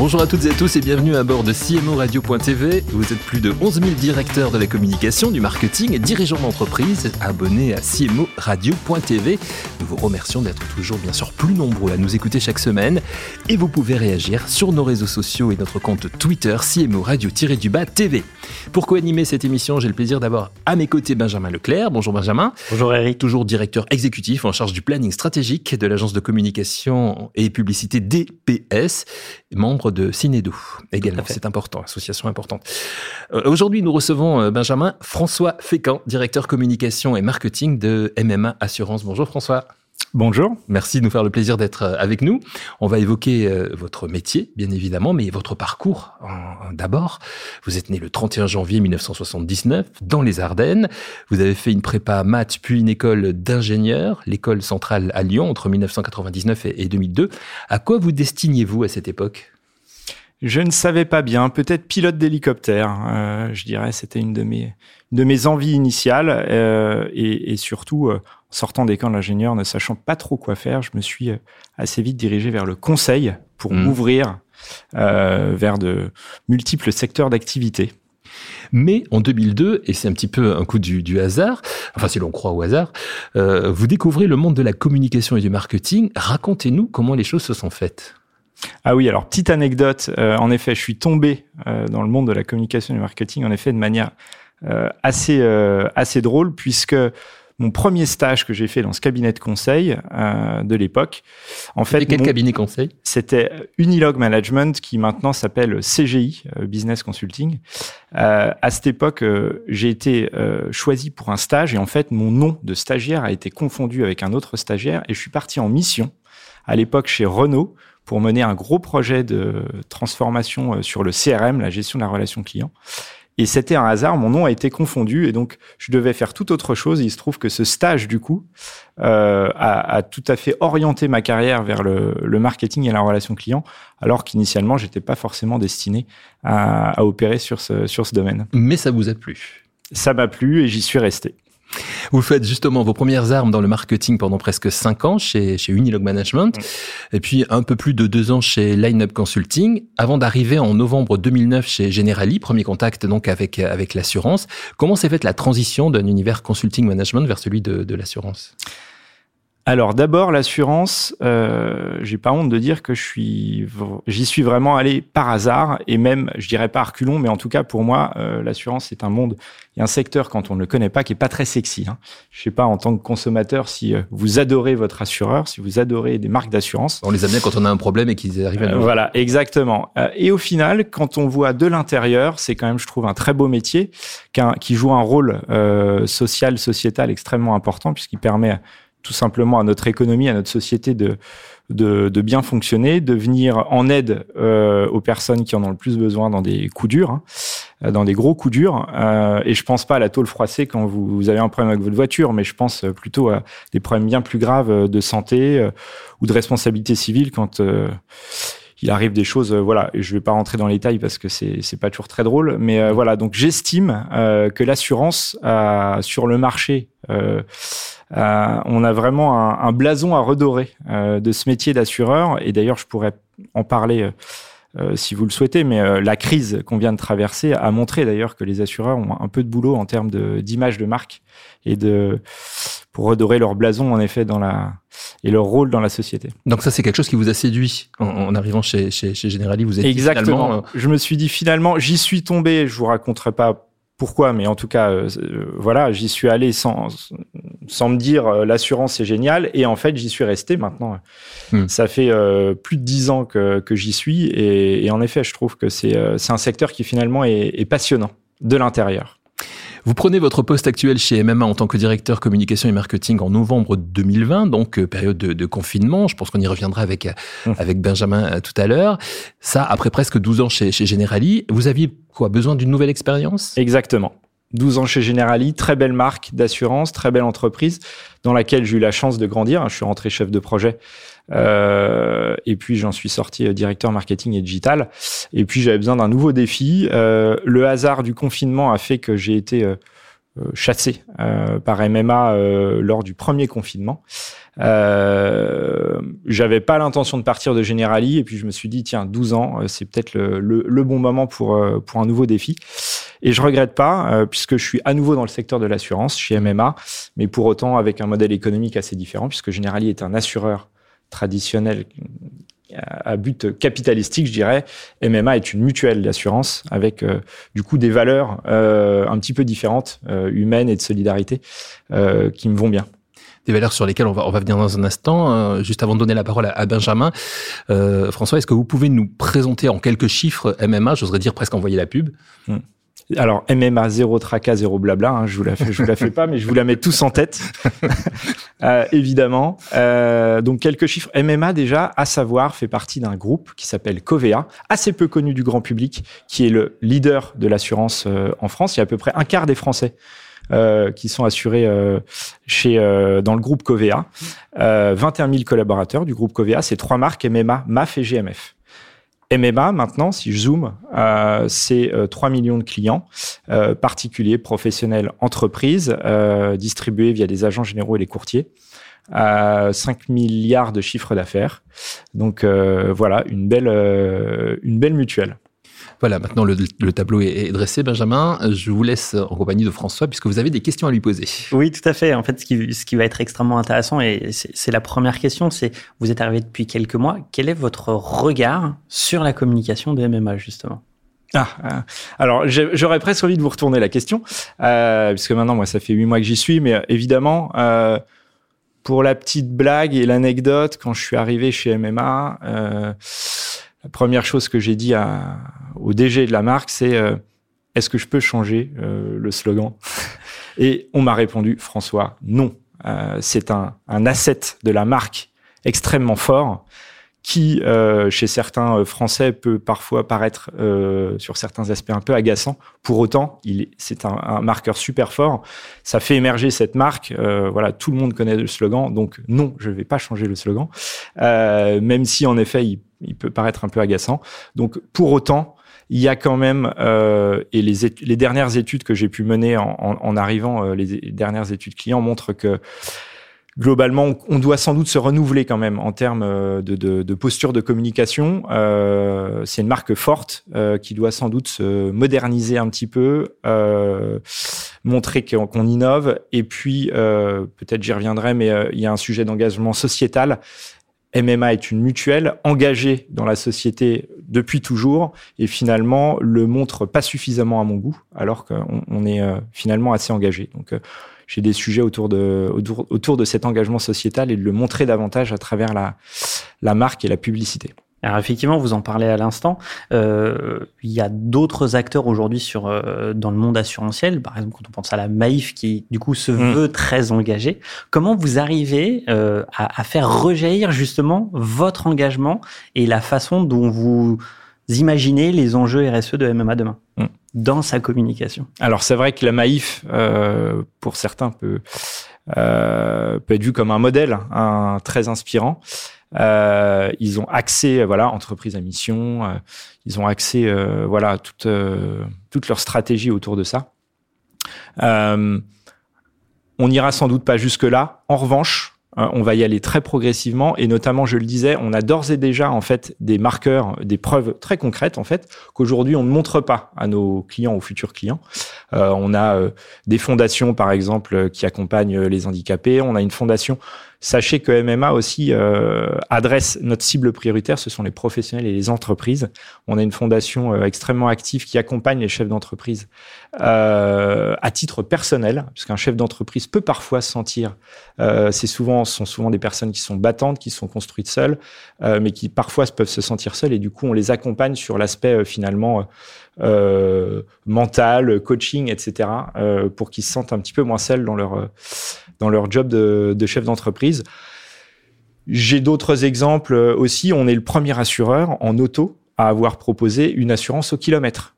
Bonjour à toutes et à tous et bienvenue à bord de CMO Radio.tv. Vous êtes plus de 11 000 directeurs de la communication, du marketing et dirigeants d'entreprise abonnés à CMO Radio.tv. Nous vous remercions d'être toujours bien sûr plus nombreux à nous écouter chaque semaine et vous pouvez réagir sur nos réseaux sociaux et notre compte Twitter CMO Radio-du-bas TV. Pour co-animer cette émission, j'ai le plaisir d'avoir à mes côtés Benjamin Leclerc. Bonjour Benjamin. Bonjour Eric. Toujours directeur exécutif en charge du planning stratégique de l'agence de communication et publicité DPS, membre de Cinedo également. C'est important, association importante. Euh, aujourd'hui, nous recevons euh, Benjamin François Fécamp, directeur communication et marketing de MMA Assurance. Bonjour François. Bonjour. Merci de nous faire le plaisir d'être euh, avec nous. On va évoquer votre métier, bien évidemment, mais votre parcours d'abord. Vous êtes né le 31 janvier 1979 dans les Ardennes. Vous avez fait une prépa maths puis une école d'ingénieur, l'école centrale à Lyon entre 1999 et 2002. À quoi vous destiniez-vous à cette époque? Je ne savais pas bien, peut-être pilote d'hélicoptère, euh, je dirais, c'était une de mes, de mes envies initiales, euh, et, et, surtout, euh, sortant des camps d'ingénieur, ne sachant pas trop quoi faire, je me suis assez vite dirigé vers le conseil pour mmh. m'ouvrir vers de multiples secteurs d'activité. Mais en 2002, et c'est un petit peu un coup du, du hasard, enfin si l'on croit au hasard, euh, vous découvrez le monde de la communication et du marketing. Racontez-nous comment les choses se sont faites. Ah oui, alors petite anecdote, euh, en effet, je suis tombé euh, dans le monde de la communication et du marketing, en effet, de manière euh, assez, assez drôle, puisque mon premier stage que j'ai fait dans ce cabinet de conseil de l'époque, en fait, quel cabinet conseil? C'était Unilog Management, qui maintenant s'appelle CGI Business Consulting. à cette époque, j'ai été choisi pour un stage et en fait, mon nom de stagiaire a été confondu avec un autre stagiaire et je suis parti en mission à l'époque chez Renault pour mener un gros projet de transformation euh, sur le CRM, la gestion de la relation client. Et c'était un hasard, mon nom a été confondu et donc je devais faire tout autre chose. il se trouve que ce stage, du coup, euh, a, a, tout à fait orienté ma carrière vers le, le marketing et la relation client, alors qu'initialement, j'étais pas forcément destiné à, à opérer sur ce, sur ce domaine. Mais ça vous a plu? Ça m'a plu et j'y suis resté. Vous faites justement vos premières armes dans le marketing pendant presque cinq ans chez, chez Unilog Management, et puis un peu plus de deux ans chez Lineup Consulting, avant d'arriver en novembre 2009 chez Generali, premier contact donc avec, avec l'assurance. Comment s'est faite la transition d'un univers consulting management vers celui de, de l'assurance? Alors d'abord l'assurance, euh, j'ai pas honte de dire que je suis, j'y suis vraiment allé par hasard et même, je dirais pas reculons, mais en tout cas pour moi, euh, l'assurance c'est un monde et un secteur quand on ne le connaît pas qui est pas très sexy. Hein. Je sais pas en tant que consommateur si euh, vous adorez votre assureur, si vous adorez des marques d'assurance. On les aime bien quand on a un problème et qu'ils arrivent à nous. Euh, voilà, exactement. Euh, et au final, quand on voit de l'intérieur, c'est quand même, je trouve, un très beau métier qui joue un rôle social, sociétal extrêmement important puisqu'il permet tout simplement à notre économie, à notre société de, de, de bien fonctionner, de venir en aide euh, aux personnes qui en ont le plus besoin dans des coups durs, hein, euh, dans des gros coups durs. Euh, et je pense pas à la tôle froissée quand vous, vous, avez un problème avec votre voiture, mais je pense plutôt à des problèmes bien plus graves de santé euh, ou de responsabilité civile quand euh, il arrive des choses, voilà, et je vais pas rentrer dans les détails parce que c'est c'est pas toujours très drôle, mais voilà, donc j'estime que l'assurance sur le marché euh, on a vraiment un, blason à redorer euh, de ce métier d'assureur. Et d'ailleurs, je pourrais en parler euh, si vous le souhaitez, mais la crise qu'on vient de traverser a montré d'ailleurs que les assureurs ont un peu de boulot en termes d'image de, marque et de pour redorer leur blason en effet dans la et leur rôle dans la société. Donc ça c'est quelque chose qui vous a séduit en, arrivant chez, chez, chez Generali. Vous êtes exactement. je me suis dit finalement j'y suis tombé. Je vous raconterai pas pourquoi, mais en tout cas, euh, voilà, j'y suis allé sans, sans me dire euh, l'assurance c'est génial, et en fait j'y suis resté maintenant. Hmm. Ça fait euh, plus de dix ans que, que j'y suis, et, et, en effet, je trouve que c'est c'est un secteur qui finalement est, est passionnant de l'intérieur. Vous prenez votre poste actuel chez MMA en tant que directeur communication et marketing en novembre 2020, donc euh, période de, de, confinement. Je pense qu'on y reviendra avec, euh, mmh. avec Benjamin euh, tout à l'heure. Ça, après presque 12 ans chez, chez Generali, vous aviez quoi Besoin d'une nouvelle expérience? Exactement. 12 ans chez Generali, très belle marque d'assurance, très belle entreprise dans laquelle j'ai eu la chance de grandir. Je suis rentré chef de projet euh, et puis j'en suis sorti euh, directeur marketing et digital. Et puis j'avais besoin d'un nouveau défi. Euh, le hasard du confinement a fait que j'ai été chassé par MMA lors du premier confinement. J'avais pas l'intention de partir de Generali et puis je me suis dit tiens 12 ans c'est peut-être le, bon moment pour pour un nouveau défi et je regrette pas, puisque je suis à nouveau dans le secteur de l'assurance chez MMA, mais pour autant avec un modèle économique assez différent, puisque Generali est un assureur traditionnel à but capitalistique, je dirais. MMA est une mutuelle d'assurance avec euh, du coup des valeurs euh, un petit peu différentes, euh, humaines et de solidarité, euh, qui me vont bien des valeurs sur lesquelles on va, on va venir dans un instant. juste avant de donner la parole à, à Benjamin, François, est-ce que vous pouvez nous présenter en quelques chiffres MMA J'oserais dire presque envoyer la pub. Mmh. Alors MMA zéro tracas zéro blabla, hein, je vous la fais, je vous la fais pas, mais je vous la mets tous en tête, euh, évidemment. Euh, donc quelques chiffres. MMA déjà, à savoir, fait partie d'un groupe qui s'appelle Covea, assez peu connu du grand public, qui est le leader de l'assurance euh, en France. Il y a à peu près un quart des Français. Euh, qui sont assurés chez dans le groupe Covea. 21 000 collaborateurs du groupe Covea, c'est trois marques MMA, MAF et GMF. MMA, maintenant, si je zoome, euh, c'est 3 euh, millions de clients, euh, particuliers, professionnels, entreprises, euh, distribués via des agents généraux et les courtiers. 5 milliards de chiffres d'affaires. Donc voilà, une belle, une belle mutuelle. Voilà, maintenant le, tableau est, dressé. Benjamin, je vous laisse en compagnie de François puisque vous avez des questions à lui poser. Oui, tout à fait. En fait, ce qui, ce qui va être extrêmement intéressant, et c'est la première question, c'est vous êtes arrivé depuis quelques mois. Quel est votre regard sur la communication de MMA, justement? Ah, euh, alors j'aurais presque envie de vous retourner la question, euh, puisque maintenant moi ça fait huit mois que j'y suis, mais euh, évidemment euh, pour la petite blague et l'anecdote, quand je suis arrivé chez MMA, euh, la première chose que j'ai dit au DG de la marque, c'est euh, est-ce que je peux changer euh, le slogan Et on m'a répondu, François, non. Euh, c'est un, un asset de la marque extrêmement fort qui, euh, chez certains euh, Français, peut parfois paraître, euh, sur certains aspects, un peu agaçant. Pour autant, c'est un, un, marqueur super fort. Ça fait émerger cette marque. Euh, voilà, tout le monde connaît le slogan. Donc non, je ne vais pas changer le slogan, euh, même si en effet, il, il, peut paraître un peu agaçant. Donc pour autant, il y a quand même, euh, et les, les, dernières études que j'ai pu mener en, en, en arrivant, les dernières études clients montrent que globalement, on doit sans doute se renouveler quand même en termes euh, de, posture de communication. Euh, c'est une marque forte euh, qui doit sans doute se moderniser un petit peu, montrer qu'on innove. Et puis, peut-être j'y reviendrai, mais il y a un sujet d'engagement sociétal. MMA est une mutuelle engagée dans la société depuis toujours et finalement le montre pas suffisamment à mon goût alors qu'on on est finalement assez engagé. Donc j'ai des sujets autour de, autour, autour, de cet engagement sociétal et de le montrer davantage à travers la, la marque et la publicité. Alors effectivement, vous en parlez à l'instant. Euh, il y a d'autres acteurs aujourd'hui sur euh, dans le monde assurantiel. Par exemple, quand on pense à la Maïf, qui du coup se mmh. veut très engagée. Comment vous arrivez euh, à, à, faire rejaillir justement votre engagement et la façon dont vous imaginez les enjeux RSE de MMA demain? Mmh dans sa communication. Alors c'est vrai que la Maïf, euh, pour certains, peut, euh, peut être vu comme un modèle un, très inspirant. Euh, ils ont accès, voilà, entreprise à mission, ils ont accès, voilà, toute, toute leur stratégie autour de ça. on n'ira sans doute pas jusque-là. En revanche, Hein, on va y aller très progressivement et notamment, je le disais, on a d'ores et déjà en fait des marqueurs, des preuves très concrètes en fait qu'aujourd'hui on ne montre pas à nos clients, aux futurs clients. Euh, on a euh, des fondations par exemple qui accompagnent les handicapés. On a une fondation Sachez que MMA aussi euh, adresse notre cible prioritaire, ce sont les professionnels et les entreprises. On a une fondation euh, extrêmement active qui accompagne les chefs d'entreprise euh, à titre personnel, puisqu'un chef d'entreprise peut parfois se sentir, c'est souvent, ce sont souvent des personnes qui sont battantes, qui sont construites seules, mais qui parfois peuvent se sentir seules, et du coup on les accompagne sur l'aspect finalement mental, coaching, etc., pour qu'ils se sentent un petit peu moins seuls dans leur, job de chef d'entreprise. J'ai d'autres exemples aussi. On est le premier assureur en auto à avoir proposé une assurance au kilomètre.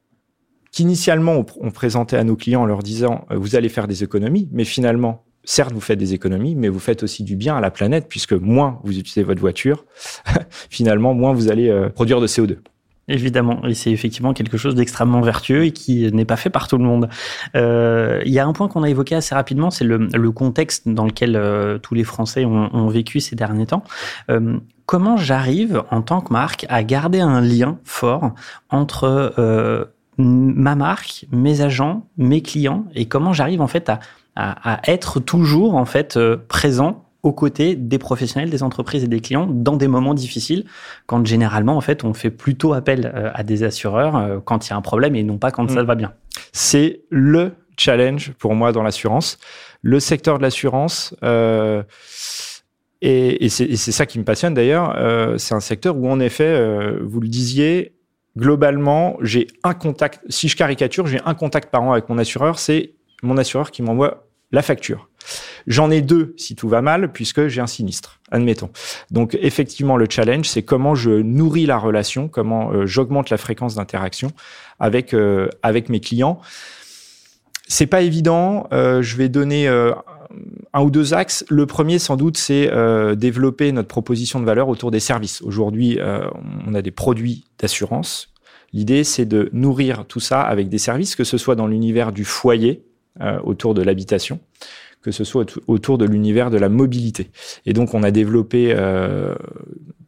qu'initialement on, présentait à nos clients en leur disant vous allez faire des économies, mais finalement certes, vous faites des économies, mais vous faites aussi du bien à la planète, puisque moins vous utilisez votre voiture, finalement, moins vous allez produire de CO2. Évidemment, et c'est effectivement quelque chose d'extrêmement vertueux et qui n'est pas fait par tout le monde. Euh, il y a un point qu'on a évoqué assez rapidement, c'est le, contexte dans lequel euh, tous les Français ont, vécu ces derniers temps. Euh, comment j'arrive en tant que marque à garder un lien fort entre ma marque, mes agents, mes clients, et comment j'arrive en fait à, à, être toujours en fait présent aux côtés des professionnels, des entreprises et des clients dans des moments difficiles, quand généralement, en fait, on fait plutôt appel euh, à des assureurs euh, quand il y a un problème et non pas quand ça mm. va bien. C'est le challenge pour moi dans l'assurance. Le secteur de l'assurance, euh, et, et c'est ça qui me passionne d'ailleurs, euh, c'est un secteur où en effet, euh, vous le disiez, globalement, j'ai un contact, si je caricature, j'ai un contact par an avec mon assureur, c'est mon assureur qui m'envoie la facture. J'en ai deux si tout va mal, puisque j'ai un sinistre, admettons. Donc effectivement, le challenge, c'est comment je nourris la relation, comment euh, j'augmente la fréquence d'interaction avec euh, avec mes clients. C'est pas évident. Euh, je vais donner un ou deux axes. Le premier, sans doute, c'est développer notre proposition de valeur autour des services. Aujourd'hui, on a des produits d'assurance. L'idée, c'est de nourrir tout ça avec des services, que ce soit dans l'univers du foyer, autour de l'habitation, que ce soit autour de l'univers de la mobilité. Et donc, on a développé euh,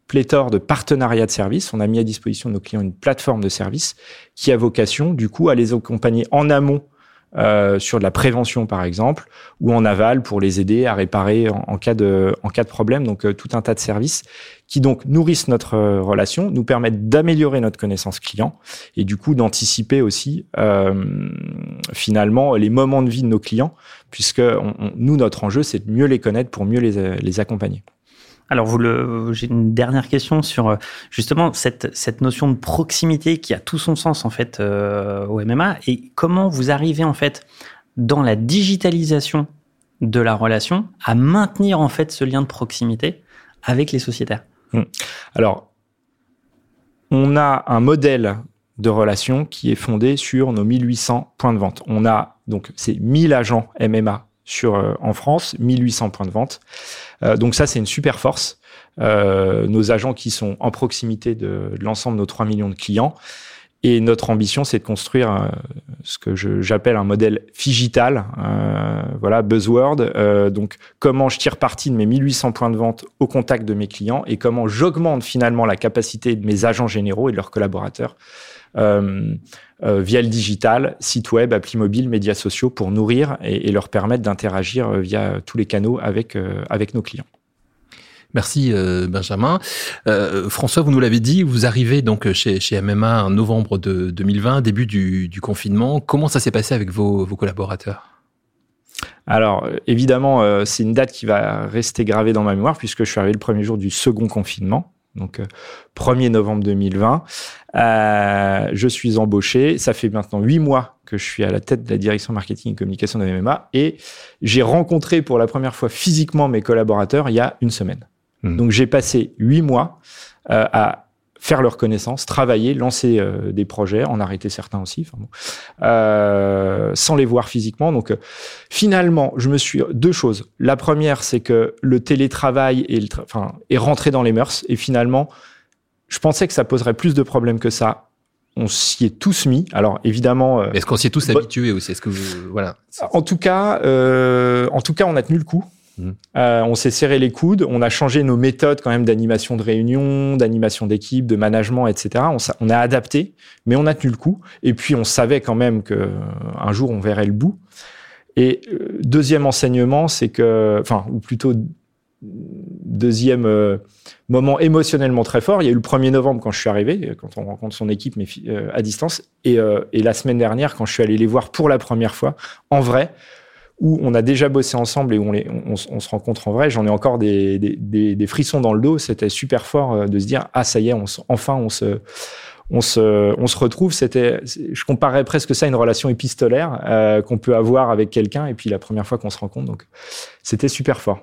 pléthore de partenariats de services. On a mis à disposition de nos clients une plateforme de services qui a vocation, du coup, à les accompagner en amont euh, sur de la prévention par exemple, ou en aval pour les aider à réparer en, cas de en cas de problème. Donc euh, tout un tas de services qui donc nourrissent notre euh, relation, nous permettent d'améliorer notre connaissance client et du coup d'anticiper aussi finalement les moments de vie de nos clients, puisque nous notre enjeu c'est de mieux les connaître pour mieux les, les accompagner. Alors, vous j'ai une dernière question sur euh, justement cette, cette notion de proximité qui a tout son sens en fait euh, au MMA et comment vous arrivez en fait dans la digitalisation de la relation à maintenir en fait ce lien de proximité avec les sociétaires? Mmh. Alors, on a un modèle de relation qui est fondé sur nos 1800 points de vente. On a donc ces 1000 agents MMA sur, euh, en France, 1800 points de vente. Euh, donc ça, c'est une super force. Euh, nos agents qui sont en proximité de, l'ensemble de nos 3 millions de clients. Et notre ambition, c'est de construire ce que j'appelle un modèle figital, voilà, buzzword. Donc, comment je tire parti de mes 1800 points de vente au contact de mes clients et comment j'augmente finalement la capacité de mes agents généraux et de leurs collaborateurs via le digital, site web, appli mobile, médias sociaux pour nourrir et, leur permettre d'interagir euh, via tous les canaux avec, avec nos clients. Merci Benjamin. François, vous nous l'avez dit, vous arrivez donc chez, chez MMA en novembre de 2020, début du, du confinement. Comment ça s'est passé avec vos, vos collaborateurs? Alors, évidemment, c'est une date qui va rester gravée dans ma mémoire puisque je suis arrivé le premier jour du second confinement donc 1er novembre 2020. Euh, je suis embauché. Ça fait maintenant huit mois que je suis à la tête de la direction marketing et communication de MMA et j'ai rencontré pour la première fois physiquement mes collaborateurs il y a une semaine. Hmm. Donc j'ai passé huit mois euh, à faire leur connaissance, travailler, lancer euh, des projets, en arrêter certains aussi, enfin euh, sans les voir physiquement. Donc euh, finalement, je me suis deux choses. La première, c'est que le télétravail est, le enfin, est rentré dans les mœurs et finalement, je pensais que ça poserait plus de problèmes que ça. On s'y est tous mis. Alors évidemment. Est-ce qu'on s'y est tous habitués aussi? Est-ce que voilà En tout cas, en tout cas, on a tenu le coup. Mmh. Euh, on s'est serré les coudes, on a changé nos méthodes quand même d'animation de réunion, d'animation d'équipe, de management, etc. On, a adapté, mais on a tenu le coup. Et puis on savait quand même que un jour on verrait le bout. Et euh, deuxième enseignement, c'est que, enfin, ou plutôt deuxième euh, moment émotionnellement très fort. Il y a eu le 1er novembre quand je suis arrivé, quand on rencontre son équipe à distance, et la semaine dernière quand je suis allé les voir pour la première fois en vrai où on a déjà bossé ensemble et où on, se rencontre en vrai, j'en ai encore des, frissons dans le dos. C'était super fort euh, de se dire ah ça y est, enfin on se on se, retrouve. C'était, je comparais presque ça à une relation épistolaire euh, qu'on peut avoir avec quelqu'un et puis la première fois qu'on se rencontre. Donc c'était super fort.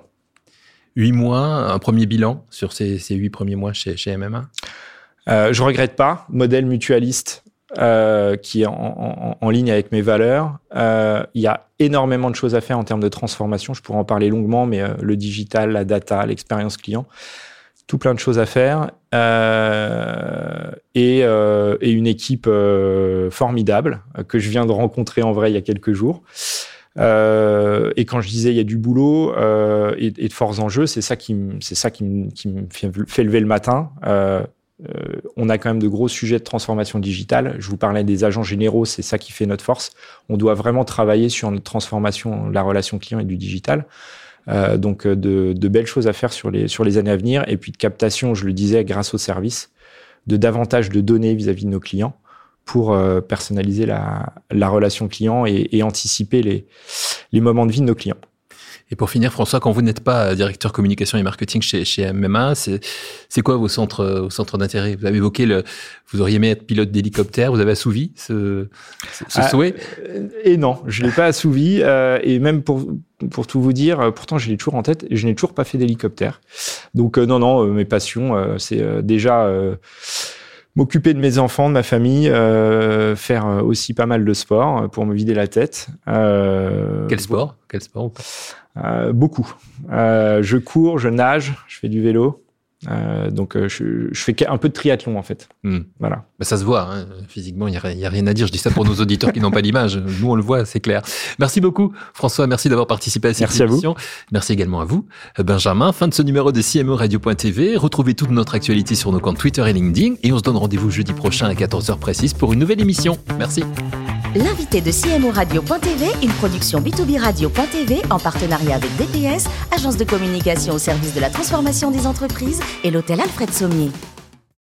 Huit mois, un premier bilan sur ces, huit premiers mois chez, chez MMA. Euh, je regrette pas. Modèle mutualiste euh, qui est en, ligne avec mes valeurs. Euh, il y a énormément de choses à faire en termes de transformation. Je pourrais en parler longuement, mais le digital, la data, l'expérience client, tout plein de choses à faire. Et, et, une équipe formidable que je viens de rencontrer en vrai il y a quelques jours. Euh, et quand je disais il y a du boulot euh, et, de forts enjeux, c'est ça qui c'est ça qui me, me fait, lever le matin. Euh, euh, on a quand même de gros sujets de transformation digitale. Je vous parlais des agents généraux, c'est ça qui fait notre force. On doit vraiment travailler sur notre transformation la relation client et du digital. Euh, donc de, de, belles choses à faire sur les, années à venir. Et puis de captation, je le disais, grâce au service, de davantage de données vis-à-vis -vis de nos clients pour euh, personnaliser la, la, relation client et, anticiper les, moments de vie de nos clients. Et pour finir, François, quand vous n'êtes pas directeur communication et marketing chez, chez MMA, c'est quoi vos centres, vos centres d'intérêt? Vous avez évoqué le, vous auriez aimé être pilote d'hélicoptère. Vous avez assouvi ce, ce ah, souhait? euh, Et non, je l'ai pas assouvi. Euh, et même pour pour tout vous dire, pourtant je l'ai toujours en tête et je n'ai toujours pas fait d'hélicoptère. Donc euh, non, non, mes passions, c'est déjà m'occuper de mes enfants, de ma famille, euh, faire euh, aussi pas mal de sport euh, pour me vider la tête. Euh, Quel sport? Quel sport euh, Beaucoup. je cours, je nage, je fais du vélo. Euh, donc euh, je, je, fais un peu de triathlon en fait. Hmm. Voilà. Bah, ça se voit hein. physiquement, il n'y a, a, rien à dire. Je dis ça pour nos auditeurs qui n'ont pas l'image. Nous on le voit, c'est clair. Merci beaucoup François, merci d'avoir participé à cette merci émission. À vous. Merci également à vous Benjamin. Fin de ce numéro de CMO Radio.tv. Retrouvez toute notre actualité sur nos comptes Twitter et LinkedIn et on se donne rendez-vous jeudi prochain à 14h précise pour une nouvelle émission. Merci. L'invité de CMO Radio.tv, une production B2B Radio.tv en partenariat avec DPS, agence de communication au service de la transformation des entreprises et l'hôtel Alfred Sommier.